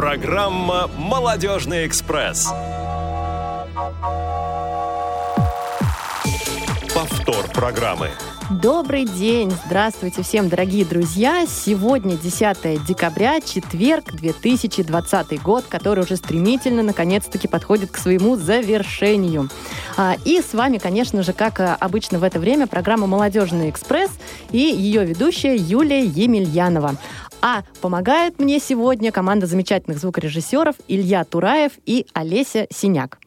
Программа «Молодежный экспресс». Повтор программы. Добрый день! Здравствуйте всем, дорогие друзья! Сегодня 10 декабря, четверг, 2020 год, который уже стремительно, наконец-таки, подходит к своему завершению. А, и с вами, конечно же, как обычно в это время, программа «Молодежный экспресс» и ее ведущая Юлия Емельянова. А помогает мне сегодня команда замечательных звукорежиссеров Илья Тураев и Олеся Синяк.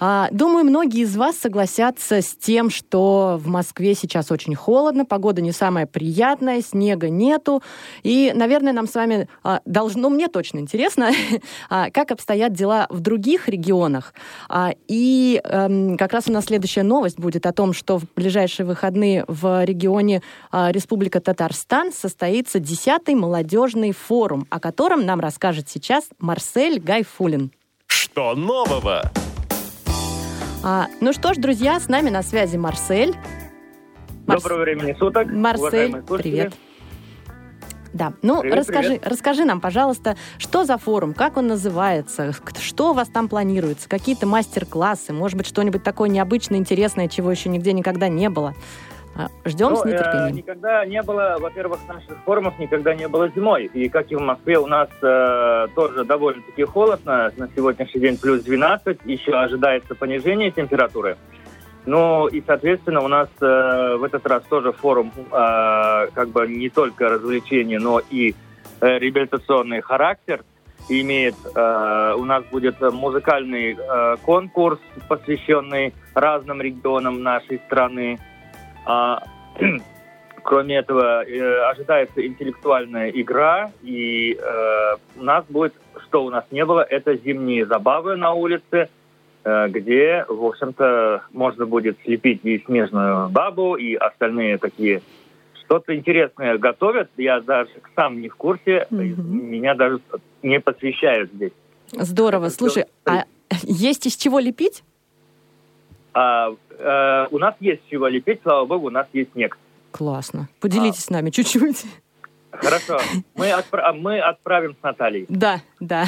А, думаю, многие из вас согласятся с тем, что в Москве сейчас очень холодно, погода не самая приятная, снега нету. И, наверное, нам с вами а, должно, ну, мне точно интересно, а, как обстоят дела в других регионах. И эм, как раз у нас следующая новость будет о том, что в ближайшие выходные в регионе Республика Татарстан состоится 10-й молодежный форум, о котором нам расскажет сейчас Марсель Гайфулин. Что нового? А, ну что ж, друзья, с нами на связи Марсель. Марс... Доброго времени суток. Марсель, привет. Да, ну привет, расскажи, привет. расскажи нам, пожалуйста, что за форум, как он называется, что у вас там планируется, какие-то мастер-классы, может быть, что-нибудь такое необычное, интересное, чего еще нигде никогда не было. А, ждем ну, с нетерпением. Э, никогда не было, во-первых, наших форумов никогда не было зимой. И как и в Москве, у нас э, тоже довольно-таки холодно. На сегодняшний день плюс 12. Еще ожидается понижение температуры. Ну и, соответственно, у нас э, в этот раз тоже форум э, как бы не только развлечение, но и э, реабилитационный характер имеет. Э, у нас будет музыкальный э, конкурс, посвященный разным регионам нашей страны. А, кроме этого, э, ожидается интеллектуальная игра, и э, у нас будет, что у нас не было, это зимние забавы на улице, э, где, в общем-то, можно будет слепить и снежную бабу, и остальные такие что-то интересное готовят. Я даже сам не в курсе, mm-hmm. меня даже не посвящают здесь. Здорово. Слушай, а есть из чего лепить? А, э, у нас есть чего лепить, слава богу, у нас есть снег. Классно. Поделитесь а. с нами чуть-чуть. Хорошо. Мы, отпра- мы отправим с Натальей. Да, да.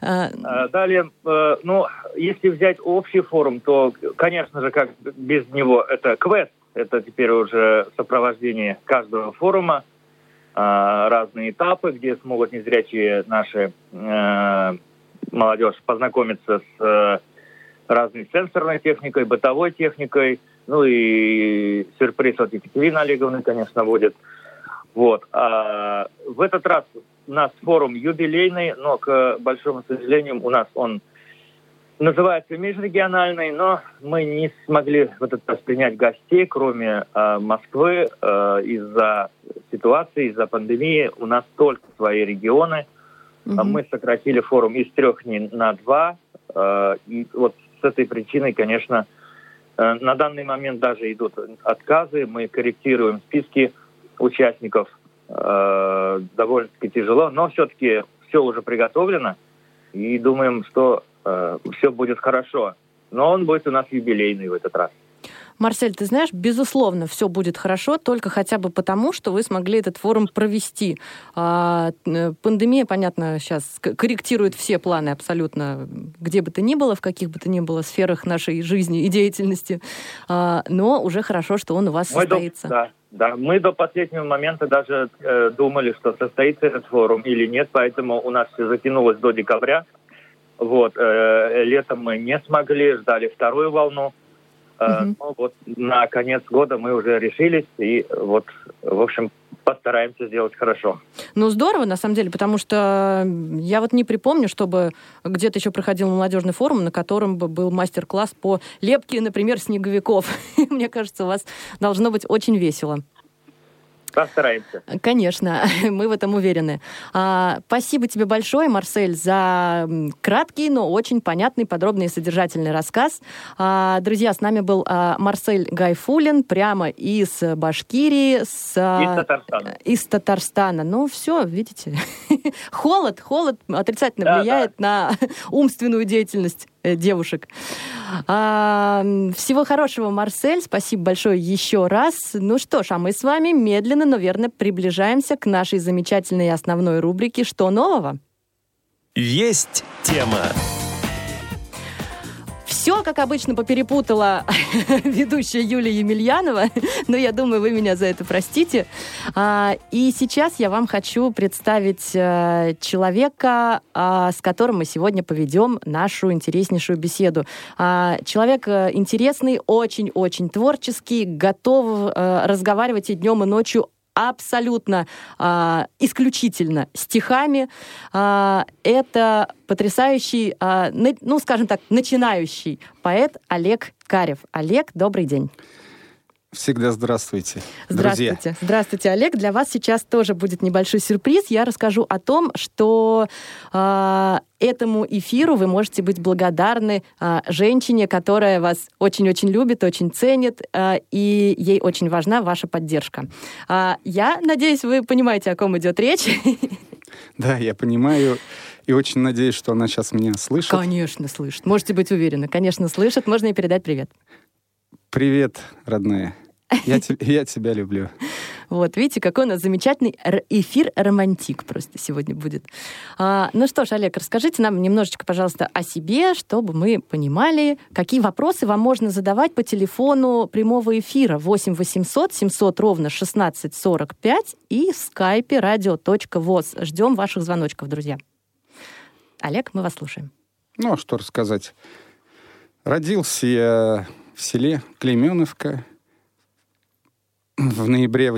А, а далее, э, ну, если взять общий форум, то, конечно же, как без него, это квест. Это теперь уже сопровождение каждого форума. А, разные этапы, где смогут незрячие наши э, молодежь познакомиться с э, разной сенсорной техникой, бытовой техникой. Ну и сюрприз от Екатерины Олеговны, конечно, будет. Вот. А в этот раз у нас форум юбилейный, но, к большому сожалению, у нас он называется межрегиональный, но мы не смогли в этот раз принять гостей, кроме э, Москвы, э, из-за ситуации, из-за пандемии. У нас только свои регионы. Mm-hmm. Мы сократили форум из трех дней на два. Э, и вот с этой причиной, конечно, э, на данный момент даже идут отказы. Мы корректируем списки участников. Э, довольно-таки тяжело, но все-таки все уже приготовлено. И думаем, что э, все будет хорошо. Но он будет у нас юбилейный в этот раз. Марсель, ты знаешь, безусловно, все будет хорошо, только хотя бы потому, что вы смогли этот форум провести. А, э, пандемия, понятно, сейчас корректирует все планы абсолютно, где бы то ни было, в каких бы то ни было сферах нашей жизни и деятельности. А, но уже хорошо, что он у вас Мы состоится. До, да, да, мы до последнего момента даже э, думали, что состоится этот форум или нет, поэтому у нас все затянулось до декабря. Вот, э, летом мы не смогли, ждали вторую волну. Угу. Ну, вот на конец года мы уже решились, и вот, в общем, постараемся сделать хорошо. Ну, здорово, на самом деле, потому что я вот не припомню, чтобы где-то еще проходил молодежный форум, на котором бы был мастер-класс по лепке, например, снеговиков. Мне кажется, у вас должно быть очень весело. Постараемся. Конечно, мы в этом уверены. А, спасибо тебе большое, Марсель, за краткий, но очень понятный, подробный и содержательный рассказ. А, друзья, с нами был а, Марсель Гайфулин прямо из Башкирии. С, а, из Татарстана. Из Татарстана. Ну, все, видите. холод, холод отрицательно да, влияет да. на умственную деятельность девушек. А, всего хорошего, Марсель. Спасибо большое еще раз. Ну что ж, а мы с вами медленно, но верно приближаемся к нашей замечательной основной рубрике «Что нового?». Есть тема. Все, как обычно, поперепутала ведущая Юлия Емельянова, но я думаю, вы меня за это простите. А, и сейчас я вам хочу представить а, человека, а, с которым мы сегодня поведем нашу интереснейшую беседу. А, человек а, интересный, очень-очень творческий, готов а, разговаривать и днем, и ночью абсолютно э, исключительно стихами. Э, это потрясающий, э, ну, скажем так, начинающий поэт Олег Карев. Олег, добрый день. Всегда здравствуйте, Здравствуйте. друзья. Здравствуйте, Олег. Для вас сейчас тоже будет небольшой сюрприз. Я расскажу о том, что э, этому эфиру вы можете быть благодарны э, женщине, которая вас очень-очень любит, очень ценит, э, и ей очень важна ваша поддержка. Э, я надеюсь, вы понимаете, о ком идет речь. Да, я понимаю. И очень надеюсь, что она сейчас меня слышит. Конечно, слышит. Можете быть уверены. Конечно, слышит. Можно ей передать привет. Привет, родная. Я, te- я тебя люблю. Вот, видите, какой у нас замечательный эфир романтик просто сегодня будет. А, ну что ж, Олег, расскажите нам немножечко, пожалуйста, о себе, чтобы мы понимали, какие вопросы вам можно задавать по телефону прямого эфира 8 800 700 ровно 1645 и в скайпе radio.voz. Ждем ваших звоночков, друзья. Олег, мы вас слушаем. Ну, а что рассказать. Родился я в селе Клеменовка в ноябре.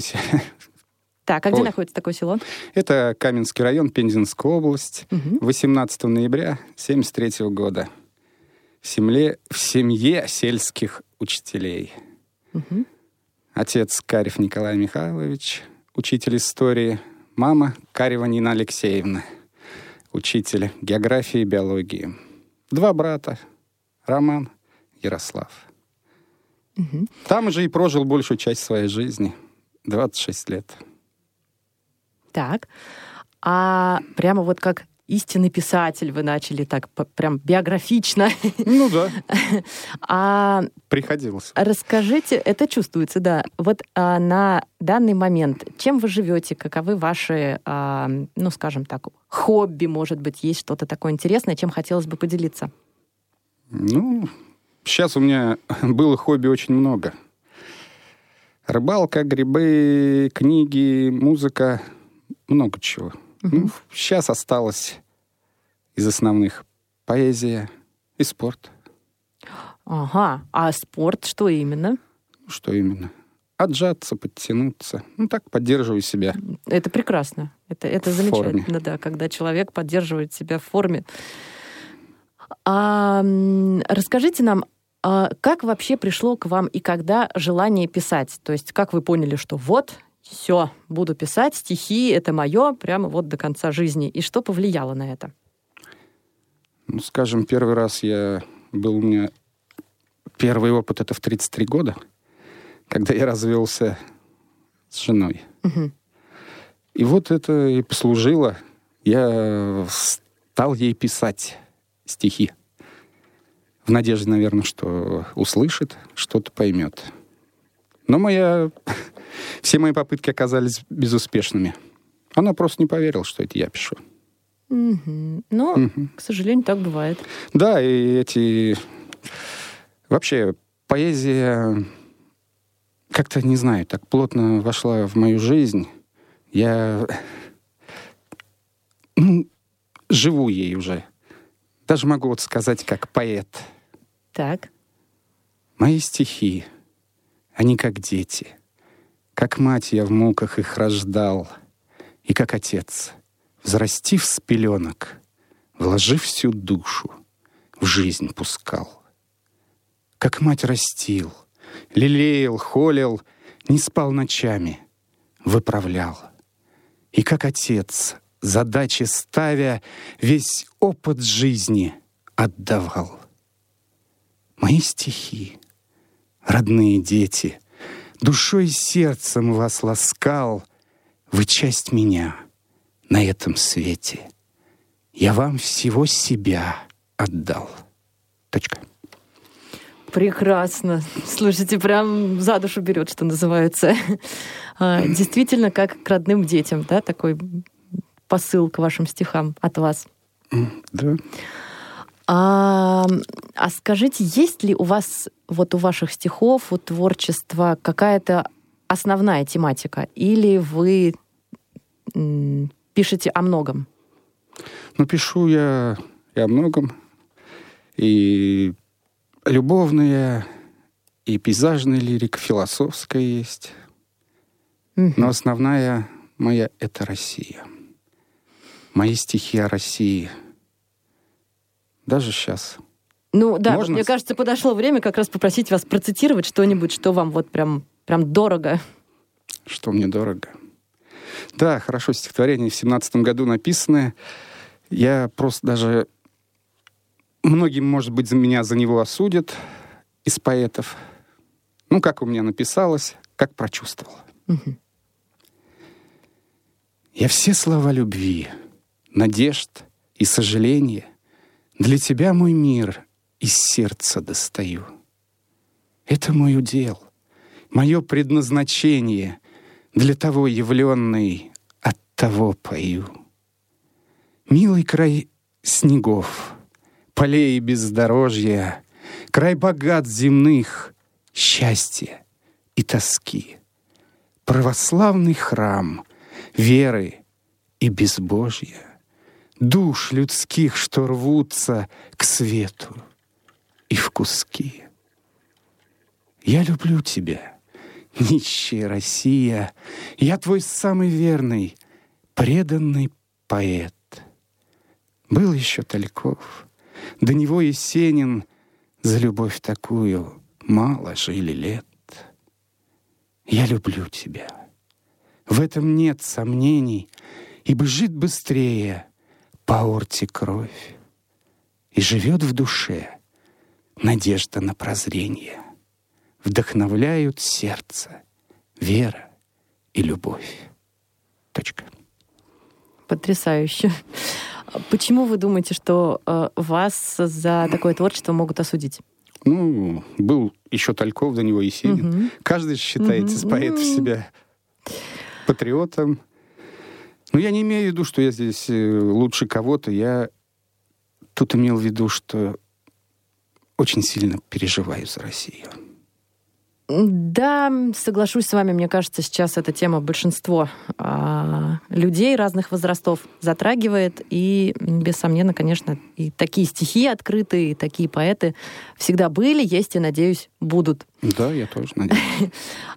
Так, а где Ой. находится такое село? Это Каменский район, Пензенская область. Мгм. 18 ноября 73 года. В семье, в семье сельских учителей. Мгм. Отец Карев Николай Михайлович, учитель истории. Мама Карева Нина Алексеевна, учитель географии и биологии. Два брата, Роман, Ярослав. Мгм. Там же и прожил большую часть своей жизни. 26 лет. Так. А прямо вот как истинный писатель вы начали так прям биографично. Ну да, А приходилось. расскажите, это чувствуется, да. Вот а, на данный момент, чем вы живете, каковы ваши, а, ну, скажем так, хобби, может быть, есть что-то такое интересное, чем хотелось бы поделиться? Ну, сейчас у меня было хобби очень много. Рыбалка, грибы, книги, музыка, много чего. Ну, сейчас осталось из основных поэзия и спорт. Ага. А спорт, что именно? Что именно? Отжаться, подтянуться. Ну, так поддерживаю себя. Это прекрасно. Это, это замечательно, форме. да, когда человек поддерживает себя в форме. А, расскажите нам, а как вообще пришло к вам и когда желание писать? То есть как вы поняли, что вот, все, буду писать, стихи, это мое, прямо вот до конца жизни. И что повлияло на это? Ну, скажем, первый раз я был у меня... Первый опыт это в 33 года, когда я развелся с женой. И вот это и послужило. Я стал ей писать стихи. В надежде, наверное, что услышит, что-то поймет. Но моя... все мои попытки оказались безуспешными. Она просто не поверила, что это я пишу. Мгм. Ну, Мгм. к сожалению, так бывает. Да, и эти... Вообще, поэзия как-то, не знаю, так плотно вошла в мою жизнь. Я ну, живу ей уже. Даже могу вот сказать, как поэт. Так. Мои стихи, они как дети. Как мать я в муках их рождал. И как отец, взрастив с пеленок, вложив всю душу, в жизнь пускал. Как мать растил, лелеял, холил, не спал ночами, выправлял. И как отец, задачи ставя, весь опыт жизни отдавал. Мои стихи, родные дети, душой и сердцем вас ласкал, вы часть меня на этом свете. Я вам всего себя отдал. Точка. Прекрасно. Слушайте, прям за душу берет, что называется. А, Действительно, как к родным детям, да, такой посыл к вашим стихам от вас. Да. А, а скажите, есть ли у вас вот у ваших стихов, у творчества какая-то основная тематика? Или вы пишете о многом? Ну, пишу я и о многом. И любовная, и пейзажная лирика, философская есть. Мгм. Но основная моя — это Россия. Мои стихи о России. Даже сейчас. Ну да, вот Можно мне кажется, подошло время как раз попросить вас процитировать что-нибудь, что вам вот прям, прям дорого. Что мне дорого. Да, хорошо, стихотворение в семнадцатом году написанное. Я просто даже... Многим, может быть, за меня за него осудят из поэтов. Ну, как у меня написалось, как прочувствовал. Мгм. Я все слова любви, надежд и сожаления для тебя, мой мир, из сердца достаю. Это мой удел, мое предназначение, для того явленный, от того пою. Милый край снегов, полей и бездорожья, край богат земных, счастья и тоски. Православный храм веры и безбожья, душ людских, что рвутся к свету и в куски. Я люблю тебя, нищая Россия, я твой самый верный, преданный поэт. Был еще Тальков, до него Есенин, за любовь такую мало жили лет. Я люблю тебя. В этом нет сомнений, и бежит быстрее по орте кровь. И живет в душе надежда на прозрение. Вдохновляют сердце, вера и любовь. Точка. Потрясающе. Почему вы думаете, что э, вас за такое творчество могут осудить? Ну, был еще Тальков, до него Есенин. Мгм. Каждый считает из Мгм. поэтов себя патриотом. Но я не имею в виду, что я здесь э, лучше кого-то. Я тут имел в виду, что очень сильно переживаю за Россию. Да, соглашусь с вами. Мне кажется, сейчас эта тема большинство а, людей разных возрастов затрагивает. И, бессомненно, конечно, и такие стихи открытые, и такие поэты всегда были, есть и, надеюсь, будут. Да, я тоже надеюсь.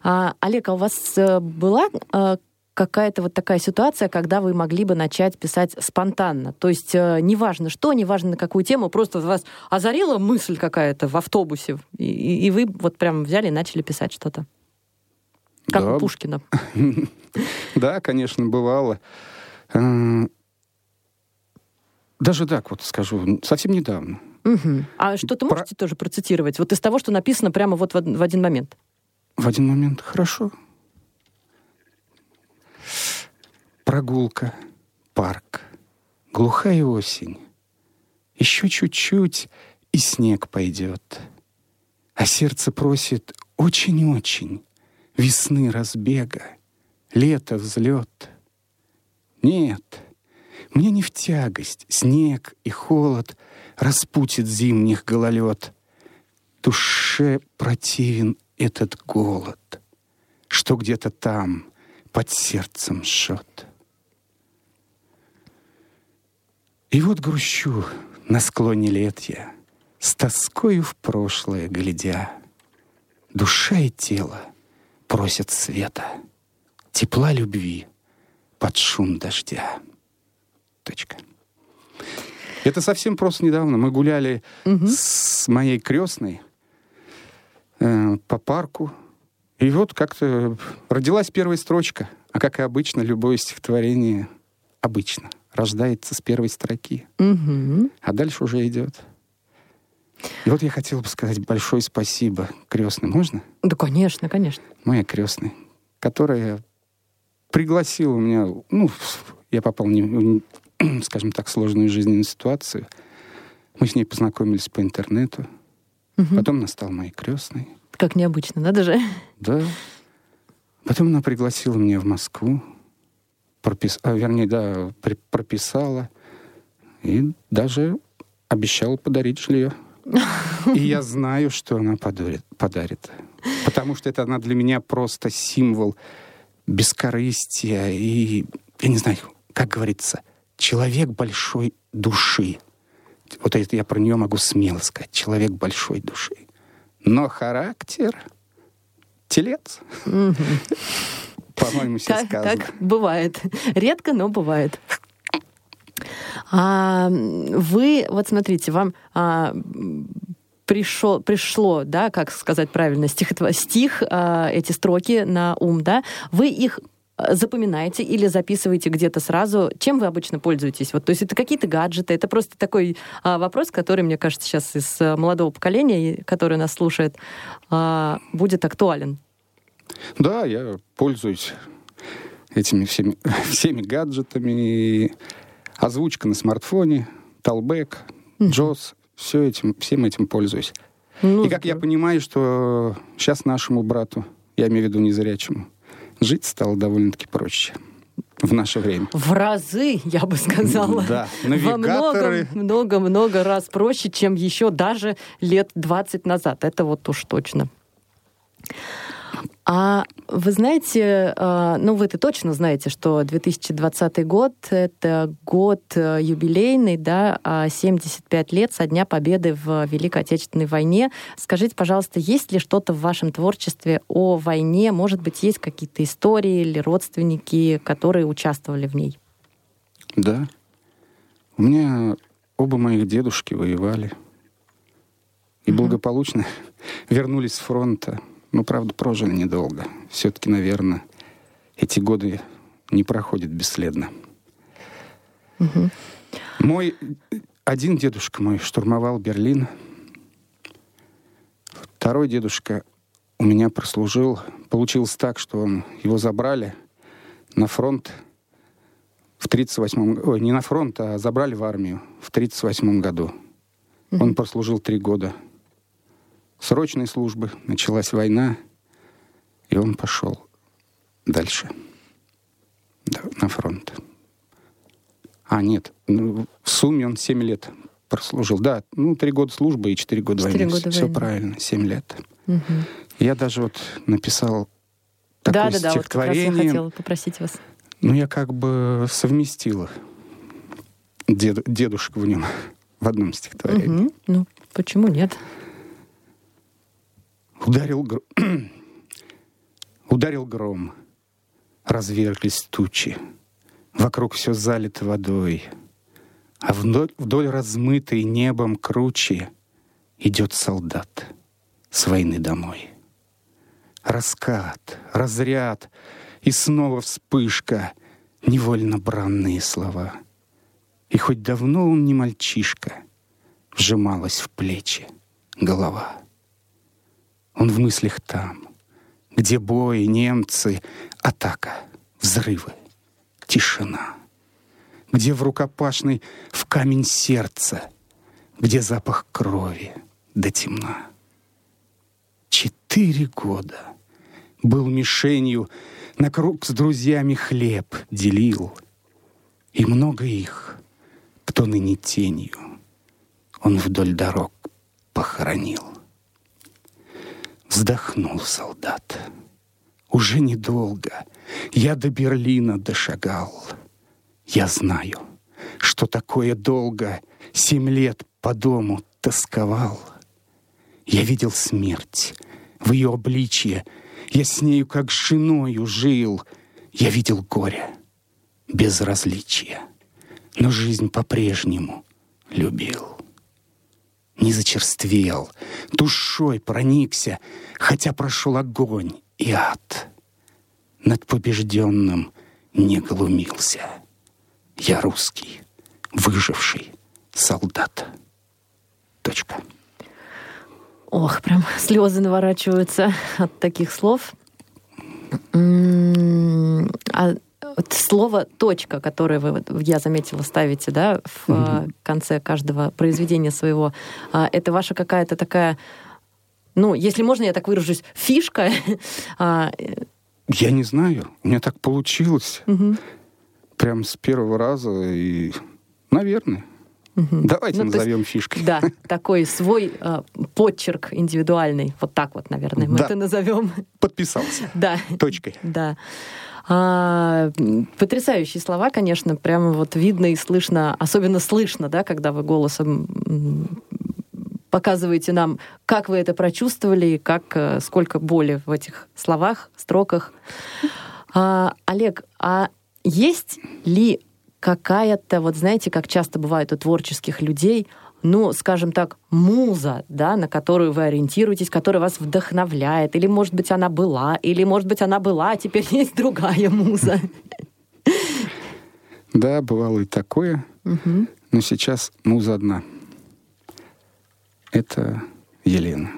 А, Олег, а у вас э, была э, какая-то вот такая ситуация, когда вы могли бы начать писать спонтанно? То есть э, неважно что, неважно на какую тему, просто вас озарила мысль какая-то в автобусе, и, и- вы вот прям взяли и начали писать что-то. Как Да. у Пушкина. Да, конечно, бывало. Э, Даже так вот скажу, совсем недавно. А что-то можете тоже процитировать? Вот из того, что написано прямо вот в один момент. В один момент хорошо. Прогулка, парк, глухая осень. Еще чуть-чуть, и снег пойдет. А сердце просит очень-очень весны разбега, лето взлет. Нет, мне не в тягость снег и холод распутит зимних гололед. Душе противен этот голод, что где-то там под сердцем жжет. И вот грущу на склоне лет я, с тоскою в прошлое глядя. Душа и тело просят света, тепла любви под шум дождя. Точка. Это совсем просто недавно. Мы гуляли Мгм. с моей крестной э, по парку. И вот как-то родилась первая строчка. А как и обычно, любое стихотворение обычно рождается с первой строки, Мгм. а дальше уже идет. И вот я хотел бы сказать большое спасибо крестной. Можно? Да, конечно, конечно. Моя крестная, которая пригласила меня, ну, я попал в не- скажем так, сложную жизненную ситуацию. Мы с ней познакомились по интернету. Мгм. Потом она стала моей крестной. Как необычно, надо же. Да. Потом она пригласила меня в Москву. Пропис... а, вернее, да, при- прописала. И даже обещал подарить жилье. И я знаю, что она подарит, подарит. Потому что это она для меня просто символ бескорыстия и, я не знаю, как говорится, человек большой души. Вот это я про нее могу смело сказать. Человек большой души. Но характер телец. По-моему, все Так, сказано. так бывает. Редко, но бывает. А, вы, вот смотрите, вам а, пришел, пришло, да, как сказать правильно, стихотво- стих, а, эти строки на ум, да, вы их запоминаете или записываете где-то сразу? Чем вы обычно пользуетесь? Вот, то есть это какие-то гаджеты? Это просто такой а, вопрос, который, мне кажется, сейчас из а, молодого поколения, который нас слушает, а, будет актуален. Да, я пользуюсь этими всеми, всеми гаджетами. Озвучка на смартфоне, Талбек, Джос, все этим, всем этим пользуюсь. Ну, И как я понимаю, что сейчас нашему брату, я имею в виду незрячему, жить стало довольно-таки проще в наше время. В разы, я бы сказала. Да, Во навигаторы. много-много раз проще, чем еще даже лет 20 назад. Это вот уж точно. А вы знаете, э, ну вы-то точно знаете, что 2020 год — это год э, юбилейный, да, а 75 лет со дня победы в Великой Отечественной войне. Скажите, пожалуйста, есть ли что-то в вашем творчестве о войне? Может быть, есть какие-то истории или родственники, которые участвовали в ней? Да. У меня оба моих дедушки воевали. И благополучно вернулись с фронта. Но, правда, прожили недолго. Все-таки, наверное, эти годы не проходят бесследно. Мгм. Мой один дедушка мой штурмовал Берлин. Второй дедушка у меня прослужил. Получилось так, что он, его забрали на фронт в 38 Ой, не на фронт, а забрали в армию в 38 году. Он прослужил три года срочной службы. Началась война, и он пошел дальше да, на фронт. А, нет, ну, в сумме он 7 лет прослужил. Да, ну, три года службы и 4 года Четыре войны. года Все войны. правильно, 7 лет. Мгм. Я даже вот написал такое Да-да-да, вот как раз я стихотворение. хотела попросить вас. Ну, я как бы совместил дед- дедушку в нем в одном стихотворении. Мгм. Ну, почему нет? Ударил, гр- Ударил гром, разверглись тучи, Вокруг все залито водой, А вдоль, вдоль размытой небом кручи Идет солдат с войны домой. Раскат, разряд и снова вспышка, Невольно бранные слова. И хоть давно он не мальчишка, Вжималась в плечи голова. Он в мыслях там, где бой, немцы, атака, взрывы, тишина. Где в рукопашной в камень сердца, где запах крови до темна. Четыре года был мишенью, на круг с друзьями хлеб делил. И много их, кто ныне тенью, он вдоль дорог похоронил. Вздохнул солдат. Уже недолго я до Берлина дошагал. Я знаю, что такое долго семь лет по дому тосковал. Я видел смерть в ее обличье, я с нею как с женою жил. Я видел горе, безразличие, но жизнь по-прежнему любил не зачерствел, душой проникся, хотя прошел огонь и ад. Над побежденным не глумился. Я русский, выживший солдат. Точка. Ох, прям слезы наворачиваются от таких слов. А вот слово «точка», которое вы, я заметила, ставите да, в а, конце каждого произведения своего, а, это ваша какая-то такая, ну, если можно, я так выражусь, фишка. А, э, Я не знаю, у меня так получилось. мгм. Прям с первого раза и, наверное, Мгм. Давайте Ну, то есть, назовем фишкой. Да, такой свой э, подчерк индивидуальный. Вот так вот, наверное, мы Да. это назовем. Подписался. Да, Точкой. да. А, потрясающие слова, конечно, прямо вот видно и слышно, особенно слышно, да, когда вы голосом показываете нам, как вы это прочувствовали, как, э, сколько боли в этих словах, строках. А, Олег, а есть ли какая-то, вот знаете, как часто бывает у творческих людей, ну, скажем так, муза, да, на которую вы ориентируетесь, которая вас вдохновляет, или, может быть, она была, или, может быть, она была, а теперь есть другая муза. Да, бывало и такое. Но сейчас муза одна. Это Елена,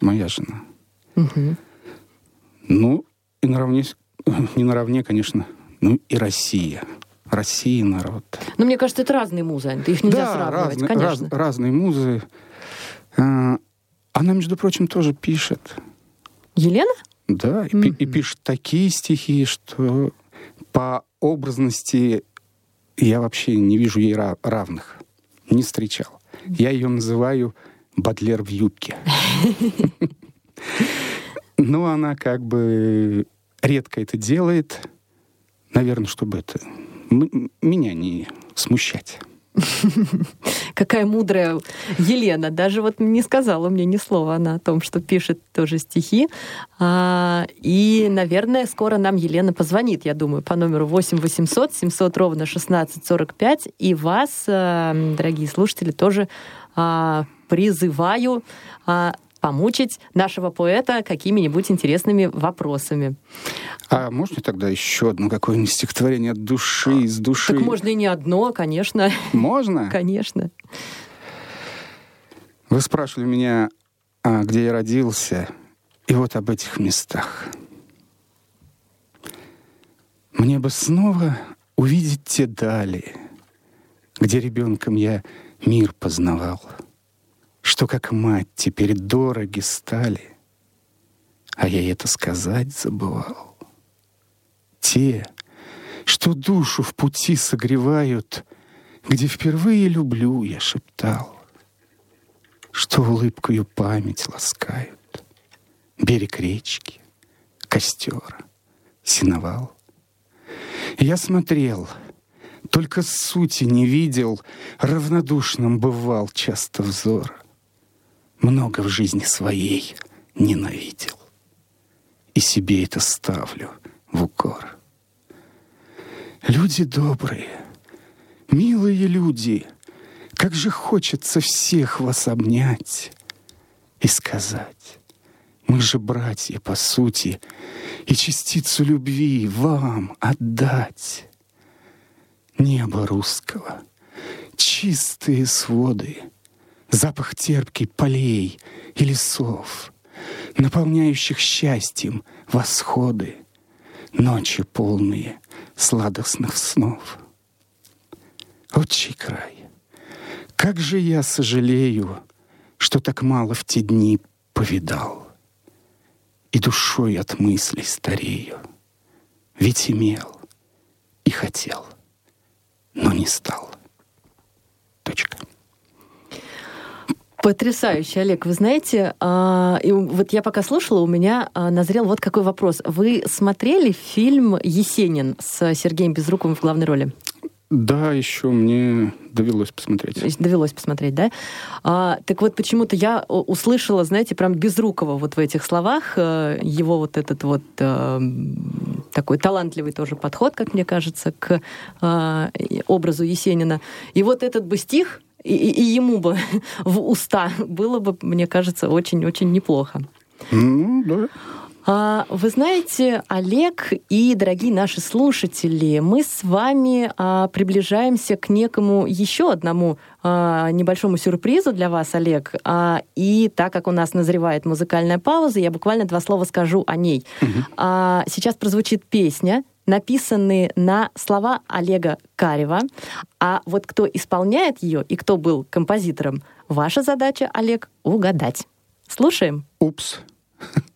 моя жена. Ну, и наравне, не наравне, конечно, ну и Россия. Россия народ. Но мне кажется, это разные музы, Ань, их нельзя сравнивать, разные, конечно. раз- разные музы. А, Она, между прочим, тоже пишет. Елена? Да, и, пи- и пишет такие стихи, что по образности я вообще не вижу ей ра- равных. Не встречал. Я ее называю Бадлер в юбке. Но она как бы редко это делает. Наверное, чтобы это меня не смущать. Какая мудрая Елена. Даже вот не сказала мне ни слова она о том, что пишет тоже стихи. А, и, наверное, скоро нам Елена позвонит, я думаю, по номеру 8 800 700 ровно 1645. И вас, а, дорогие слушатели, тоже а, призываю а, помучить нашего поэта какими-нибудь интересными вопросами. А можно тогда еще одно какое-нибудь стихотворение от души, из души? Так можно и не одно, конечно, Можно? конечно. Вы спрашивали меня, а, где я родился, и вот об этих местах. Мне бы снова увидеть те дали, где ребенком я мир познавал, что как мать теперь дороги стали, а я это сказать забывал. Те, что душу в пути согревают, где впервые люблю, я шептал что улыбкою память ласкают. Берег речки, костер, синовал. Я смотрел, только сути не видел, равнодушным бывал часто взор. Много в жизни своей ненавидел. И себе это ставлю в укор. Люди добрые, милые люди — как же хочется всех вас обнять и сказать, мы же братья по сути, и частицу любви вам отдать. Небо русского, чистые своды, запах терпкий полей и лесов, наполняющих счастьем восходы, ночи полные сладостных снов. Отчий край, как же я сожалею, что так мало в те дни повидал. И душой от мыслей старею. Ведь имел и хотел, но не стал. Точка. Потрясающе, Олег. Вы знаете, а, и вот я пока слушала, у меня а, назрел вот какой вопрос. Вы смотрели фильм «Есенин» с Сергеем Безруковым в главной роли? Да, еще мне довелось посмотреть. Довелось посмотреть, да? А, так вот, почему-то я у- услышала, знаете, прям Безрукова вот в этих словах, э, его вот этот вот э, такой талантливый тоже подход, как мне кажется, к э, образу Есенина. И вот этот бы стих, и, и- ему бы в уста было бы, мне кажется, очень-очень неплохо. Ну, да. А, Вы знаете, Олег и дорогие наши слушатели, мы с вами а, приближаемся к некому еще одному а, небольшому сюрпризу для вас, Олег. И так как у нас назревает музыкальная пауза, я буквально два слова скажу о ней. А, Сейчас прозвучит песня, написанные на слова Олега Карева. А вот кто исполняет ее и кто был композитором, ваша задача, Олег, угадать. Слушаем. Упс.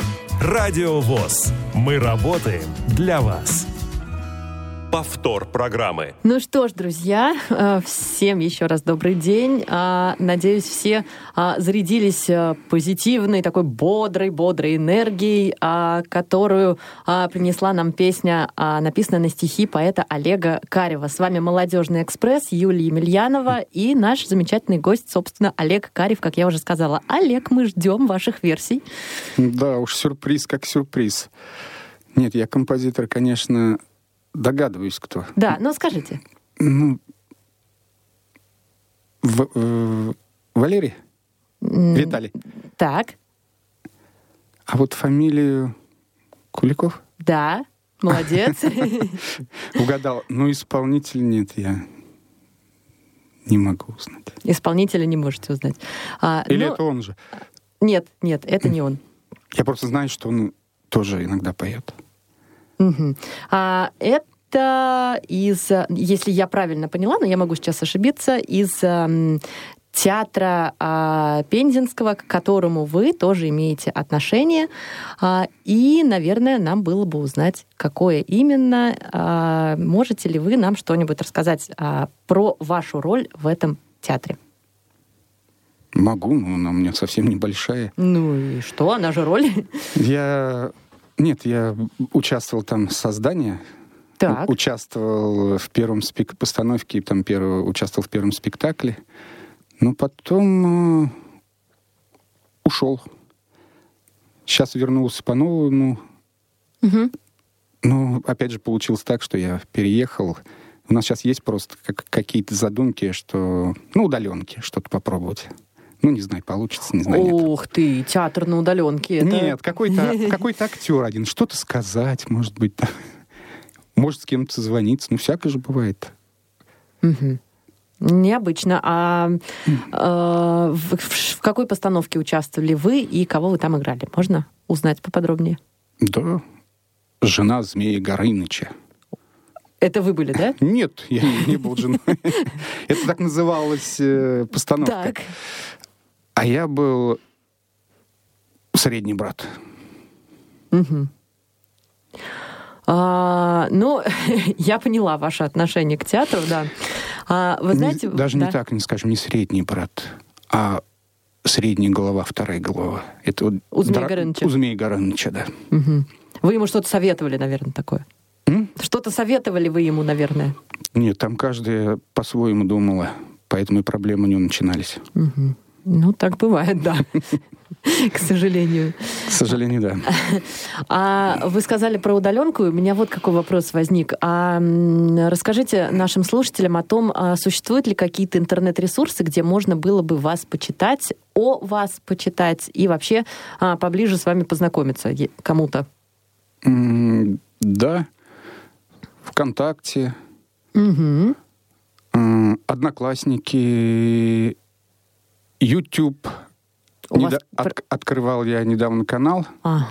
Радио ВОЗ. Мы работаем для вас. Повтор программы. Ну что ж, друзья, э, всем еще раз добрый день. А, Надеюсь, все а, зарядились э, позитивной, такой бодрой, бодрой энергией, а, которую принесла нам песня, написанная на стихи поэта Олега Карева. С вами «Молодежный экспресс», Юлия Емельянова и наш замечательный гость, собственно, Олег Карев, как я уже сказала. Олег, мы ждем ваших версий. Да уж, сюрприз как сюрприз. Нет, я композитор, конечно, догадываюсь, кто. Да, ну скажите. Ну, В- э, Валерий? Виталий. Так, А вот фамилию Куликов? да, молодец. Угадал. Но исполнитель нет, я не могу узнать. Исполнителя не можете узнать. А, Или ну, это он же? Нет, нет, это не он. Я просто знаю, что он тоже иногда поет. Мгм. А, это из, э, если я правильно поняла, но я могу сейчас ошибиться, из эм, театра а, Пензенского, к которому вы тоже имеете отношение. А, и, наверное, нам было бы узнать, какое именно. А, можете ли вы нам что-нибудь рассказать а, про вашу роль в этом театре? Могу, но она у меня совсем небольшая. Ну и что, она же роль? Я... Нет, я участвовал там в создании. Так. Участвовал в первом спек... постановке, там первого, участвовал в первом спектакле. Но потом э, ушел. Сейчас вернулся по-новому. Мгм. Но опять же получилось так, что я переехал. У нас сейчас есть просто как- какие-то задумки, что... Ну, удаленки, что-то попробовать. Ну, не знаю, получится, не знаю, нет. Ух ты, театр на удаленке. это- Нет, какой-то какой актер один, что-то сказать, может быть, да. может с кем-то созвониться, ну, всякое же бывает. Необычно. А э, в, в- какой постановке участвовали вы и кого вы там играли? Можно узнать поподробнее? Да, жена змея Горыныча. Это вы были, да? Нет, я не, не был женой. Это так называлась э, постановка. А я был средний брат. Мгм. А, ну, я поняла ваше отношение к театру, да. А, вы Не- знаете, даже да. не так, не скажем, не средний брат, а средняя голова, вторая голова. Это вот У Змея дра- Горыныча. У Змея Горыныча, да. Мгм. Вы ему что-то советовали, наверное, такое? М? Что-то советовали вы ему, наверное? Нет, там каждая по-своему думала, поэтому и проблемы не начинались. Мгм. Ну, так бывает, да. К сожалению. К сожалению, да. А вы сказали про удаленку, у меня вот какой вопрос возник. А, расскажите нашим слушателям о том, а существуют ли какие-то интернет-ресурсы, где можно было бы вас почитать, о вас почитать и вообще а, поближе с вами познакомиться кому-то? Да, ВКонтакте, м, Одноклассники, YouTube. У вас Недо- от- Открывал я недавно канал. Ага.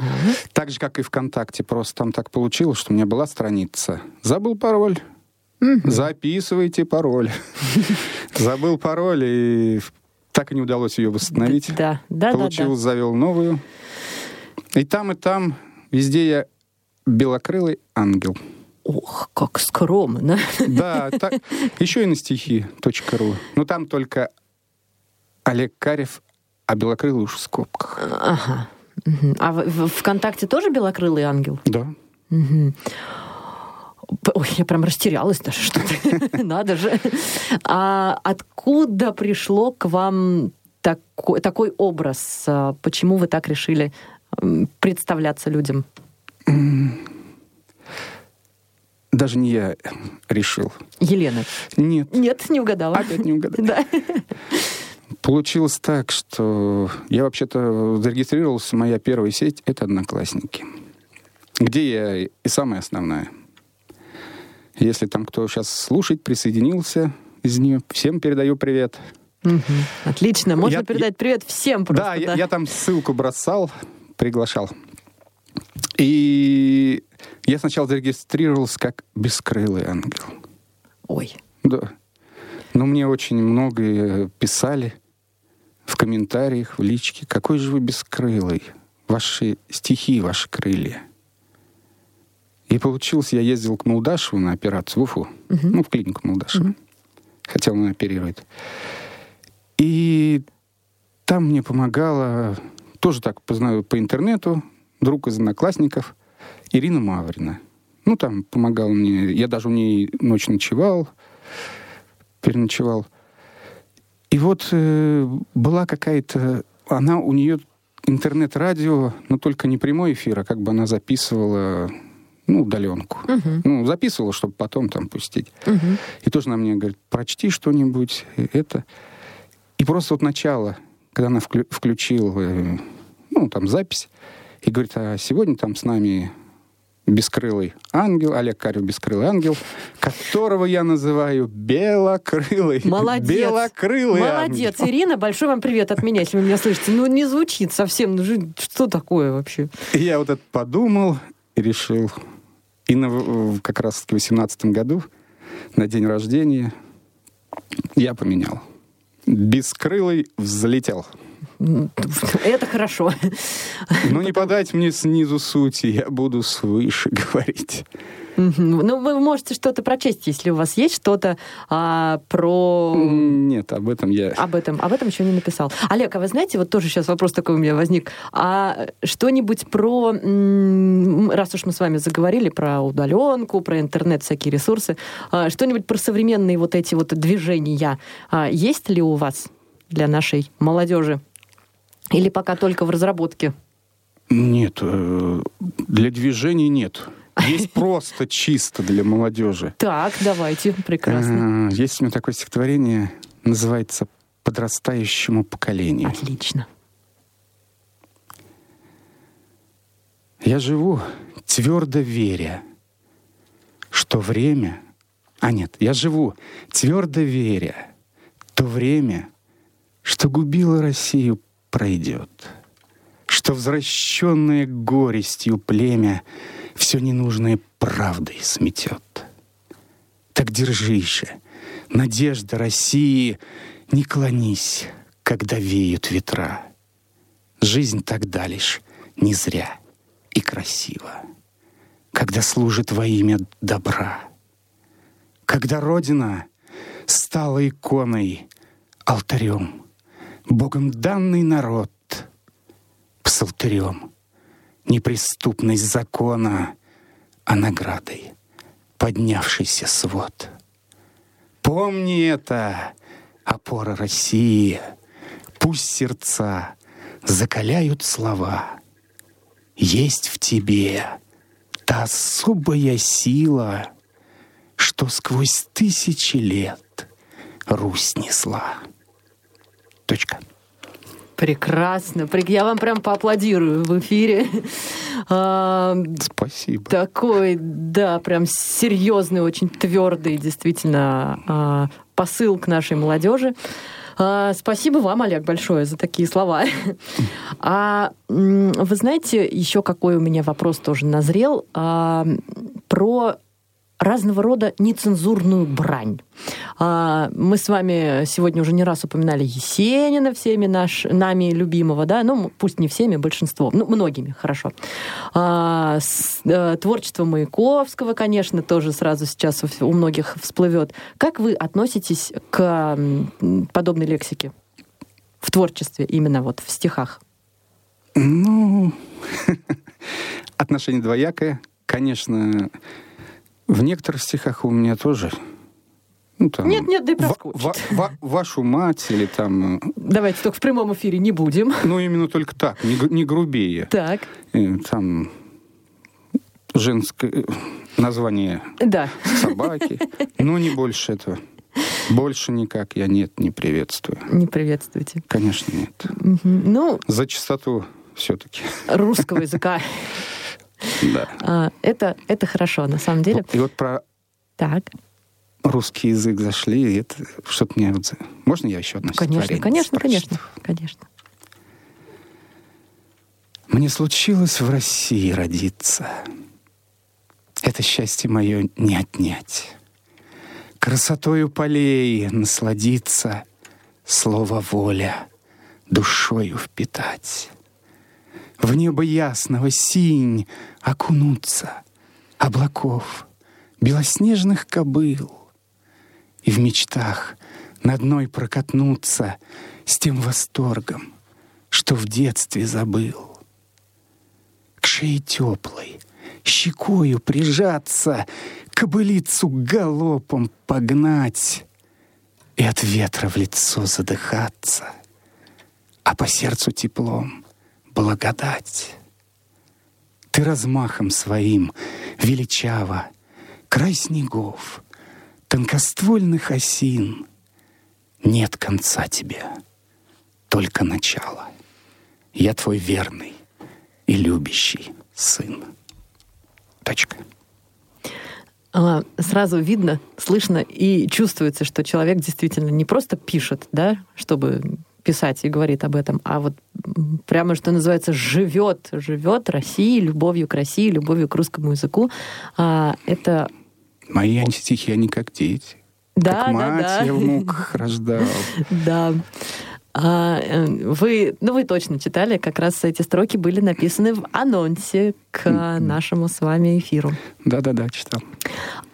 Так же, как и ВКонтакте. Просто там так получилось, что у меня была страница. Забыл пароль. Записывайте пароль. Забыл пароль, и так и не удалось ее восстановить. Да, да, да, Получил, завел новую. И там, и там, везде я белокрылый ангел. Ох, как скромно. Да, так, еще и на стихи .ру. Но там только Олег Карев, а белокрылый уж в скобках. Ага. А в, ВКонтакте тоже белокрылый ангел? Да. П- Ой, я прям растерялась даже, что-то. Надо же. А откуда пришло к вам такой, такой образ? А Почему вы так решили представляться людям? Даже не я решил. Елена. Нет, Нет, не угадала. опять не угадал. Да. Получилось так, что я вообще-то зарегистрировался, моя первая сеть — это «Одноклассники», где я и самая основная. Если там кто сейчас слушает, присоединился из нее, всем передаю привет. Мгм. Отлично. Можно Я- передать привет всем просто. да, я, я там ссылку бросал, приглашал. И я сначала зарегистрировался как бескрылый ангел. Ой. Да. Но мне очень много писали в комментариях, в личке, какой же вы бескрылый. Ваши стихи, ваши крылья. И получилось, я ездил к Молдашеву на операцию в Уфу. Ну, в клинику Молдашева. Хотел он оперировать. И там мне помогала, тоже так познаю по интернету, друг из одноклассников, Ирина Маврина. Ну, там помогала мне. Я даже у ней ночь ночевал, переночевал. И вот э, была какая-то... Она, у нее интернет-радио, но только не прямой эфир, а как бы она записывала, ну, удаленку. Мгм. Ну, записывала, чтобы потом там пустить. Мгм. И тоже на мне говорит, прочти что-нибудь, э, это. И просто вот начало, когда она вклю- включил, э, ну, там, запись, и говорит, а сегодня там с нами бескрылый ангел, Олег Карев бескрылый ангел, которого я называю белокрылый. Молодец. Белокрылый Молодец, ангел. Ирина. Большой вам привет от меня, если вы меня слышите. Ну, не звучит совсем. Ну, что такое вообще? И я вот это подумал и решил. И на, как раз в 18 году, на день рождения, я поменял. Бескрылый взлетел. Это хорошо. Ну, не подать мне снизу сути, я буду свыше говорить. Ну, вы можете что-то прочесть, если у вас есть что-то а, про... Нет, об этом я... Об этом, об этом еще не написал. Олег, а вы знаете, вот тоже сейчас вопрос такой у меня возник. А что-нибудь про, раз уж мы с вами заговорили про удаленку, про интернет, всякие ресурсы, а, что-нибудь про современные вот эти вот движения а, есть ли у вас для нашей молодежи? Или пока только в разработке? Нет, э, для движений нет. Есть просто чисто для молодежи. Так, давайте, прекрасно. Э, Есть у меня такое стихотворение, называется «Подрастающему поколению». Отлично. Я живу, твердо веря, что время... А нет, я живу, твердо веря, то время, что губило Россию, пройдет, что возвращенное горестью племя все ненужное правдой сметет. Так держись же, надежда России, не клонись, когда веют ветра. Жизнь тогда лишь не зря и красиво, когда служит во имя добра. Когда Родина стала иконой, алтарем, Богом данный народ, псалтырем, неприступность закона, а наградой поднявшийся свод. Помни это, опора России, пусть сердца закаляют слова. Есть в тебе та особая сила, что сквозь тысячи лет Русь несла. Точка. Прекрасно. Я вам прям поаплодирую в эфире. А, Спасибо. Такой, да, прям серьезный, очень твердый, действительно, а, посыл к нашей молодежи. А, спасибо вам, Олег, большое за такие слова. А вы знаете, еще какой у меня вопрос тоже назрел про разного рода нецензурную брань. А, Мы с вами сегодня уже не раз упоминали Есенина, всеми наш, нами любимого, да, ну, пусть не всеми, большинством, ну, многими, хорошо. А, э, Творчество Маяковского, конечно, тоже сразу сейчас у- многих всплывет. Как вы относитесь к подобной лексике в творчестве, именно вот в стихах? Ну, отношение двоякое. Конечно, в некоторых стихах у меня тоже... Ну, там, Нет, нет, да и проскочит. ва- ва- вашу мать или там... э, Давайте только в прямом эфире не будем. Ну, именно только так, не, не грубее. Так, Э, Там женское э, название да. собаки. Но не больше этого. Больше никак я нет, не приветствую. Не приветствуйте. Конечно, нет. Мгм. Ну, За чистоту все-таки. русского языка. Да. А, Это, это хорошо, на самом деле. И вот про Так, русский язык зашли, и это что-то мне... Можно я еще одно конечно, конечно, конечно, конечно. Мне случилось в России родиться. Это счастье мое не отнять. Красотою полей насладиться, Слово воля душою впитать. В небо ясного синь окунуться, Облаков, белоснежных кобыл, И в мечтах над мной прокатнуться С тем восторгом, что в детстве забыл. К шее теплой, щекою прижаться, кобылицу галопом погнать и от ветра в лицо задыхаться, а по сердцу теплом благодать. Ты размахом своим величаво, край снегов, тонкоствольных осин, нет конца тебе, только начало. Я твой верный, и любящий сын. Точка. А, Сразу видно, слышно и чувствуется, что человек действительно не просто пишет, да, чтобы писать и говорит об этом, а вот прямо, что называется, живет, живет Россией, любовью к России, любовью к русскому языку. А, Это Мои стихи, они как дети. да, как да, мать да. я в муках рождал. Да. А, э, вы, ну, вы точно читали, как раз эти строки были написаны в анонсе к нашему с вами эфиру. Да-да-да, читал.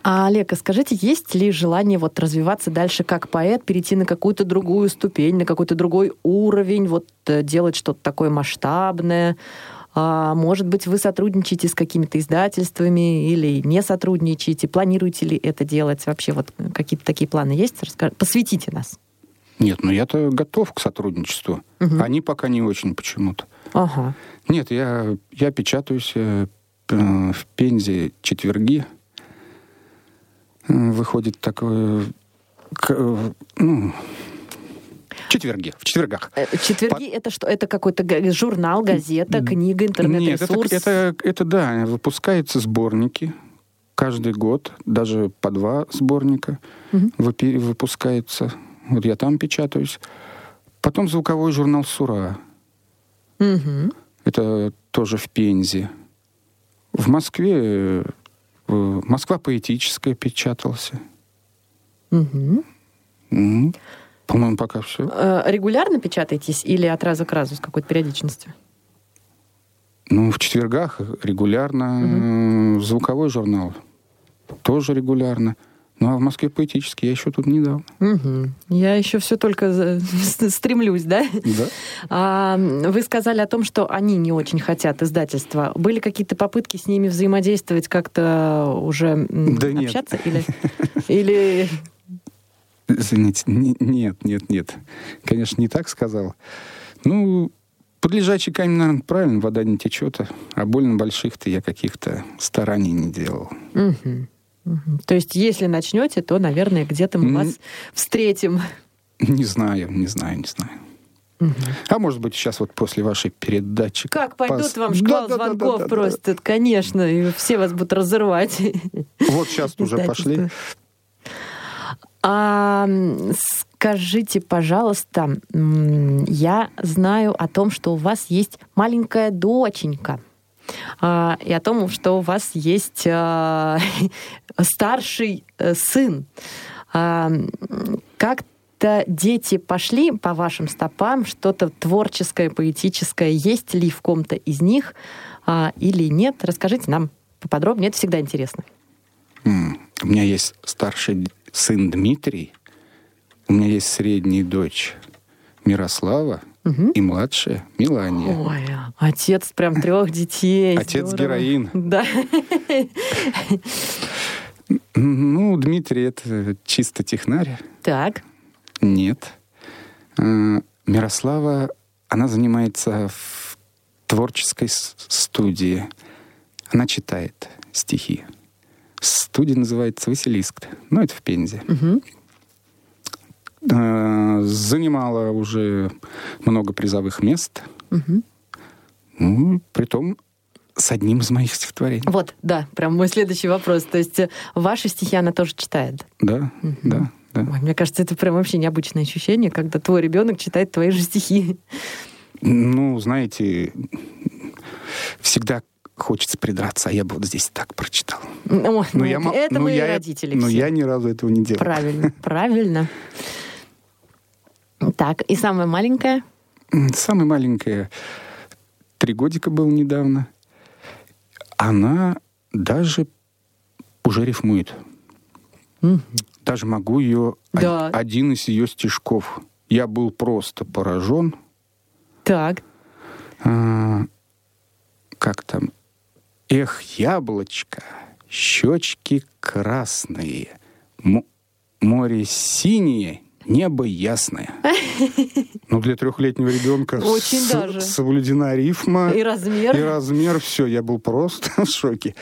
А, Олег, а скажите, есть ли желание вот развиваться дальше как поэт, перейти на какую-то другую ступень, на какой-то другой уровень, вот э, делать что-то такое масштабное? А, может быть, вы сотрудничаете с какими-то издательствами или не сотрудничаете? Планируете ли это делать? Вообще вот какие-то такие планы есть? Раска- Посвятите нас. Нет, ну я-то готов к сотрудничеству. Мгм. Они пока не очень почему-то. Ага. Нет, я, я печатаюсь э, п- в Пензе четверги. Э, Выходит такое... к- э, ну, четверги, в четвергах. Э, Четверги это что? Это какой-то журнал, газета, книга, Нет, интернет-ресурс? это, это, это да, выпускаются сборники каждый год, даже по два сборника выпи- выпускаются. Вот я там печатаюсь. Потом звуковой журнал «Сура». Мгм. Это тоже в Пензе. В Москве э, «Москва поэтическая» печатался. Мгм. М. По-моему, пока все. Э, Регулярно печатаетесь или от раза к разу с какой-то периодичностью? Ну, в четвергах регулярно. э, Звуковой журнал тоже регулярно. Ну, а в Москве поэтический я еще тут недавно. Мгм. Я еще все только стремлюсь, да? Да. А, вы сказали о том, что они не очень хотят издательства. Были какие-то попытки с ними взаимодействовать, как-то уже Да нет. общаться? Или, или Извините, не- нет, нет, нет. Конечно, не так сказал. Ну, под лежачий камень, наверное, правильно, вода не течет. А больно больших-то я каких-то стараний не делал. Мгм. То есть, если начнете, то, наверное, где-то мы вас встретим. Не знаю, не знаю, не знаю. А может быть, сейчас вот после вашей передачи... Как пойдут пос- вам шквал звонков просто, конечно, и все вас будут разрывать. Вот сейчас уже пошли. А, скажите, пожалуйста, я знаю о том, что у вас есть маленькая доченька. А, и о том, что у вас есть а, старший э, сын. А, как-то дети пошли по вашим стопам, что-то творческое, поэтическое есть ли в ком-то из них или нет? Расскажите нам поподробнее, это всегда интересно. У меня есть старший сын Дмитрий, у меня есть средняя дочь Мирослава, угу. и младшая Милания. Ой, отец прям трех детей. Отец Здорово. героин. Да. Ну, Дмитрий это чисто технарь. Так. Нет. А, Мирослава, она занимается в творческой студии. Она читает стихи. Студия называется «Василиск». Ну, это в Пензе. Угу. Занимала уже много призовых мест. Угу. Ну, притом с одним из моих стихотворений. Вот, да, прям мой следующий вопрос. То есть э, ваши стихи она тоже читает? Да, угу. да, да. Ой, мне кажется, это прям вообще необычное ощущение, когда твой ребенок читает твои же стихи. Ну, знаете, всегда хочется придраться, а я бы вот здесь так прочитал. О, ну, ну, я, это ну, я, родители. Но все. я ни разу этого не делал. Правильно, правильно. Так, и самая маленькая? Самая маленькая три годика был недавно. Она даже уже рифмует. Угу. Даже могу ее да. один из ее стишков. Я был просто поражен. Так. А, как там? Эх, яблочко, щечки красные, море синее, небо ясное. Ну, для трехлетнего ребенка Очень с- даже. соблюдена рифма. И размер. И размер, все, я был просто в шоке.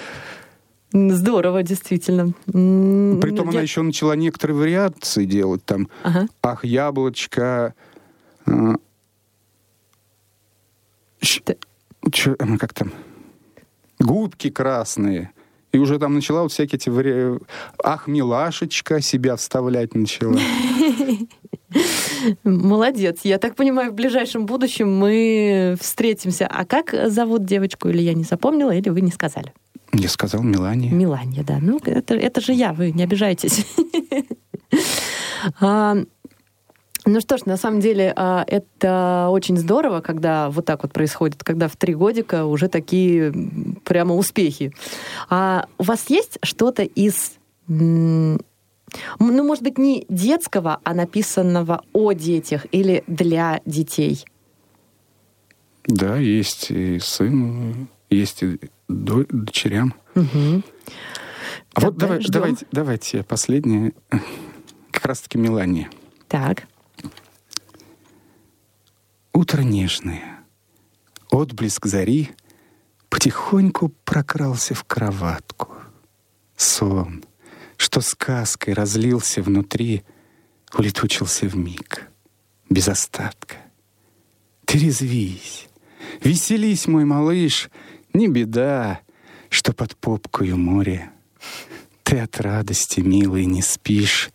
Здорово, действительно. Притом я... она еще начала некоторые вариации делать. Там, ага. ах, яблочко... Э, Ты... Че, как там? Губки красные. И уже там начала вот всякие эти вари... Ах, милашечка себя вставлять начала. Молодец. Я так понимаю, в ближайшем будущем мы встретимся. А как зовут девочку? Или я не запомнила, или вы не сказали? Я сказал Милания. Милания, да. Ну, это, это же я, вы не обижайтесь. Ну что ж, на самом деле а, это очень здорово, когда вот так вот происходит, когда в три годика уже такие прямо успехи. А у вас есть что-то из, ну, может быть, не детского, а написанного о детях или для детей? Да, есть и сын, есть и дочерям. Угу. А вот давай, давайте, давайте последнее, как раз-таки Мелания. Так. Утро нежное, отблеск зари Потихоньку прокрался в кроватку. Сон, что сказкой разлился внутри, Улетучился в миг, без остатка. Ты резвись, веселись, мой малыш, Не беда, что под попкою море. Ты от радости, милый, не спишь,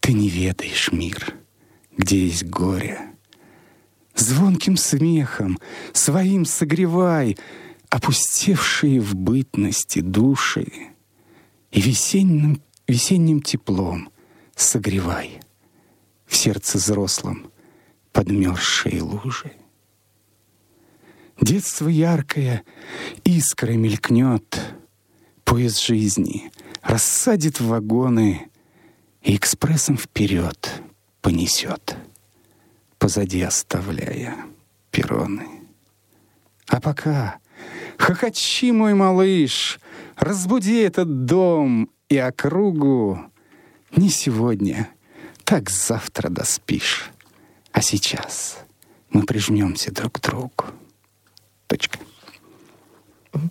Ты не ведаешь мир, где есть горе. Звонким смехом своим согревай Опустевшие в бытности души И весенним, весенним теплом согревай В сердце взрослом подмерзшие лужи. Детство яркое искрой мелькнет, Поезд жизни рассадит в вагоны И экспрессом вперед понесет позади оставляя перроны. А пока хохочи, мой малыш, разбуди этот дом и округу. Не сегодня, так завтра доспишь. А сейчас мы прижмемся друг к другу. Точка.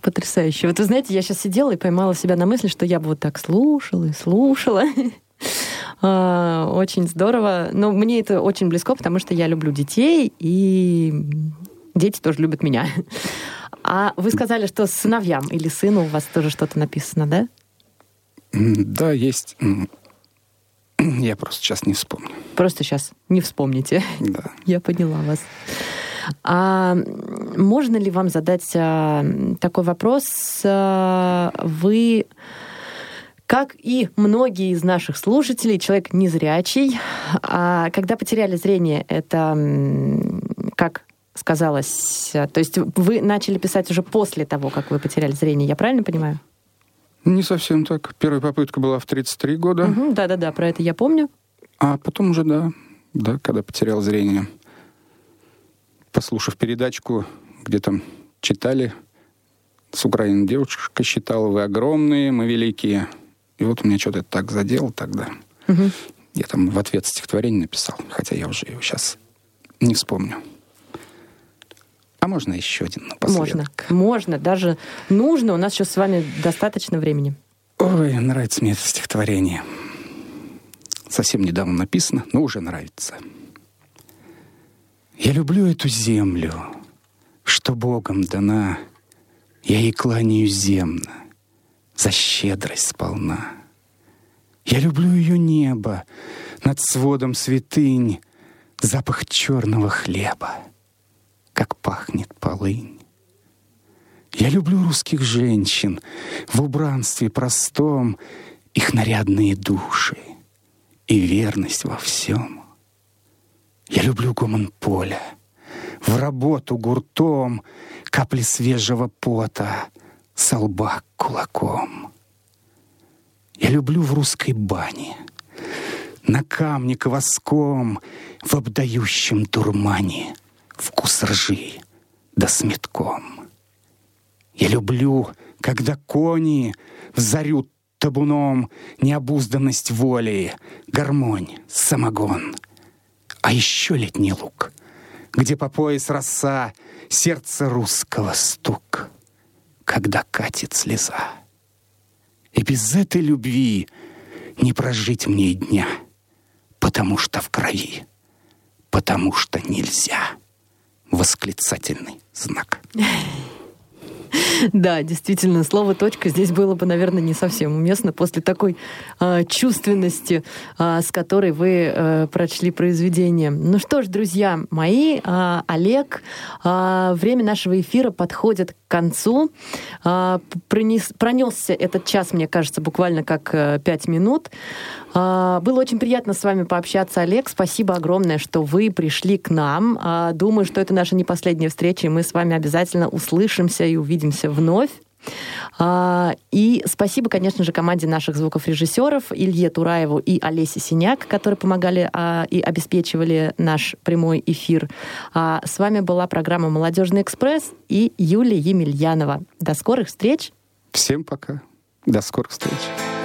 Потрясающе. Вот вы знаете, я сейчас сидела и поймала себя на мысли, что я бы вот так слушала и слушала. А, очень здорово. Но мне это очень близко, потому что я люблю детей, и дети тоже любят меня. А вы сказали, что сыновьям или сыну у вас тоже что-то написано, да? Да, есть. Я просто сейчас не вспомню. Просто сейчас не вспомните. Да. Я поняла вас. А можно ли вам задать а, такой вопрос? А, вы, как и многие из наших слушателей, человек незрячий, а когда потеряли зрение, это как сказалось? То есть вы начали писать уже после того, как вы потеряли зрение, я правильно понимаю? Не совсем так. Первая попытка была в 33 года, Мгм, Да-да-да, про это я помню. а потом уже, да, да, когда потерял зрение. Послушав передачку, где там читали, с Украины девушка считала, вы огромные, мы великие. И вот меня что-то это так задело тогда. Мгм. Я там в ответ стихотворение написал, хотя я уже его сейчас не вспомню. А можно еще один Можно. напоследок? Можно, даже нужно. У нас сейчас с вами достаточно времени. Ой, нравится мне это стихотворение. Совсем недавно написано, но уже нравится. Я люблю эту землю, что Богом дана. Я ей кланяюсь земно, за щедрость сполна. Я люблю ее небо, над сводом святынь, запах черного хлеба, как пахнет полынь. Я люблю русских женщин в убранстве простом, их нарядные души и верность во всем. Я люблю гомон поля, в работу гуртом, капли свежего пота, со лба кулаком. Я люблю в русской бане, на камне кваском, в обдающем дурмане вкус ржи да с метком. Я люблю, когда кони взорют табуном необузданность воли, гармонь, самогон. А еще летний луг, где по пояс роса, сердце русского стук, когда катит слеза. И без этой любви не прожить мне дня, потому что в крови, потому что нельзя. Восклицательный знак. Да, действительно, слово «точка» здесь было бы, наверное, не совсем уместно после такой а, чувственности, а, с которой вы а, прочли произведение. Ну что ж, друзья мои, а, Олег, а, время нашего эфира подходит к концу. А, пронес, пронесся этот час, мне кажется, буквально как пять минут. А, Было очень приятно с вами пообщаться, Олег. Спасибо огромное, что вы пришли к нам. А, Думаю, что это наша не последняя встреча, и мы с вами обязательно услышимся и увидимся вновь. А, И спасибо, конечно же, команде наших звуков-режиссеров Илье Тураеву и Олесе Синяк, которые помогали а, и обеспечивали наш прямой эфир. А, С вами была программа «Молодежный экспресс» и Юлия Емельянова. До скорых встреч! Всем пока. До скорых встреч.